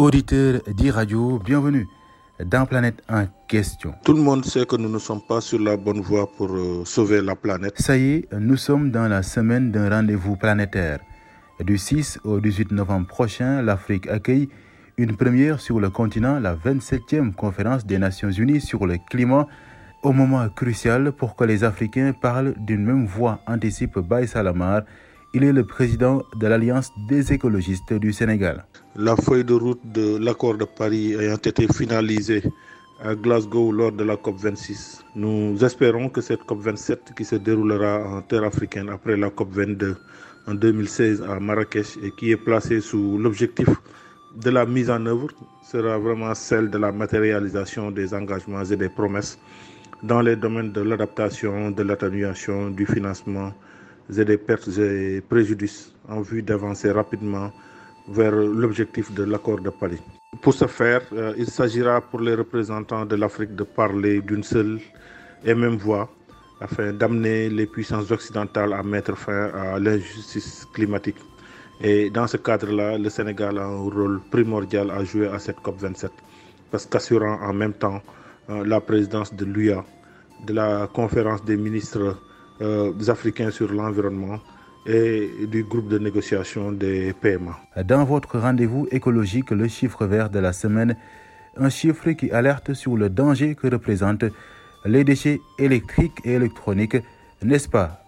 Auditeurs d'e-radio, bienvenue dans Planète en question. Tout le monde sait que nous ne sommes pas sur la bonne voie pour euh, sauver la planète. Ça y est, nous sommes dans la semaine d'un rendez-vous planétaire. Du 6 au 18 novembre prochain, l'Afrique accueille une première sur le continent, la 27e conférence des Nations Unies sur le climat, au moment crucial pour que les Africains parlent d'une même voix, anticipe Baye Salamar. Il est le président de l'Alliance des écologistes du Sénégal. La feuille de route de l'accord de Paris ayant été finalisée à Glasgow lors de la COP26, nous espérons que cette COP27 qui se déroulera en terre africaine après la COP22 en 2016 à Marrakech et qui est placée sous l'objectif de la mise en œuvre sera vraiment celle de la matérialisation des engagements et des promesses dans les domaines de l'adaptation, de l'atténuation, du financement et des pertes et préjudices en vue d'avancer rapidement vers l'objectif de l'accord de Paris. Pour ce faire, euh, il s'agira pour les représentants de l'Afrique de parler d'une seule et même voix afin d'amener les puissances occidentales à mettre fin à l'injustice climatique. Et dans ce cadre-là, le Sénégal a un rôle primordial à jouer à cette COP27, parce qu'assurant en même temps euh, la présidence de l'UIA, de la conférence des ministres euh, africains sur l'environnement et du groupe de négociation des PMA. Dans votre rendez-vous écologique, le chiffre vert de la semaine, un chiffre qui alerte sur le danger que représentent les déchets électriques et électroniques n'est-ce pas,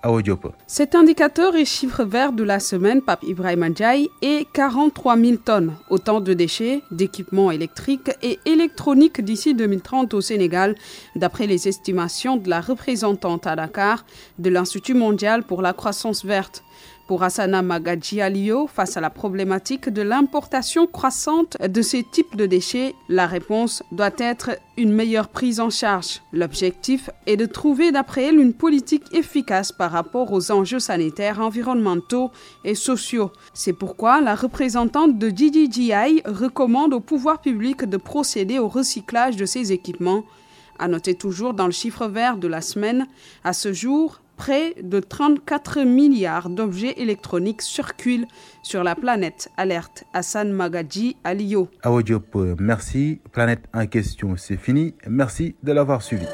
Cet indicateur et chiffre vert de la semaine, Pape Ibrahim Adjaï, est 43 000 tonnes. Autant de déchets, d'équipements électriques et électroniques d'ici 2030 au Sénégal, d'après les estimations de la représentante à Dakar de l'Institut mondial pour la croissance verte. Pour Asana Magadji Alio, face à la problématique de l'importation croissante de ces types de déchets, la réponse doit être une meilleure prise en charge. L'objectif est de trouver d'après elle une politique efficace par rapport aux enjeux sanitaires, environnementaux et sociaux. C'est pourquoi la représentante de DDGI recommande au pouvoir public de procéder au recyclage de ces équipements. À noter toujours dans le chiffre vert de la semaine, à ce jour, près de 34 milliards d'objets électroniques circulent sur la planète. Alerte Hassan Magadji à Lio. merci. Planète en question, c'est fini. Merci de l'avoir suivi.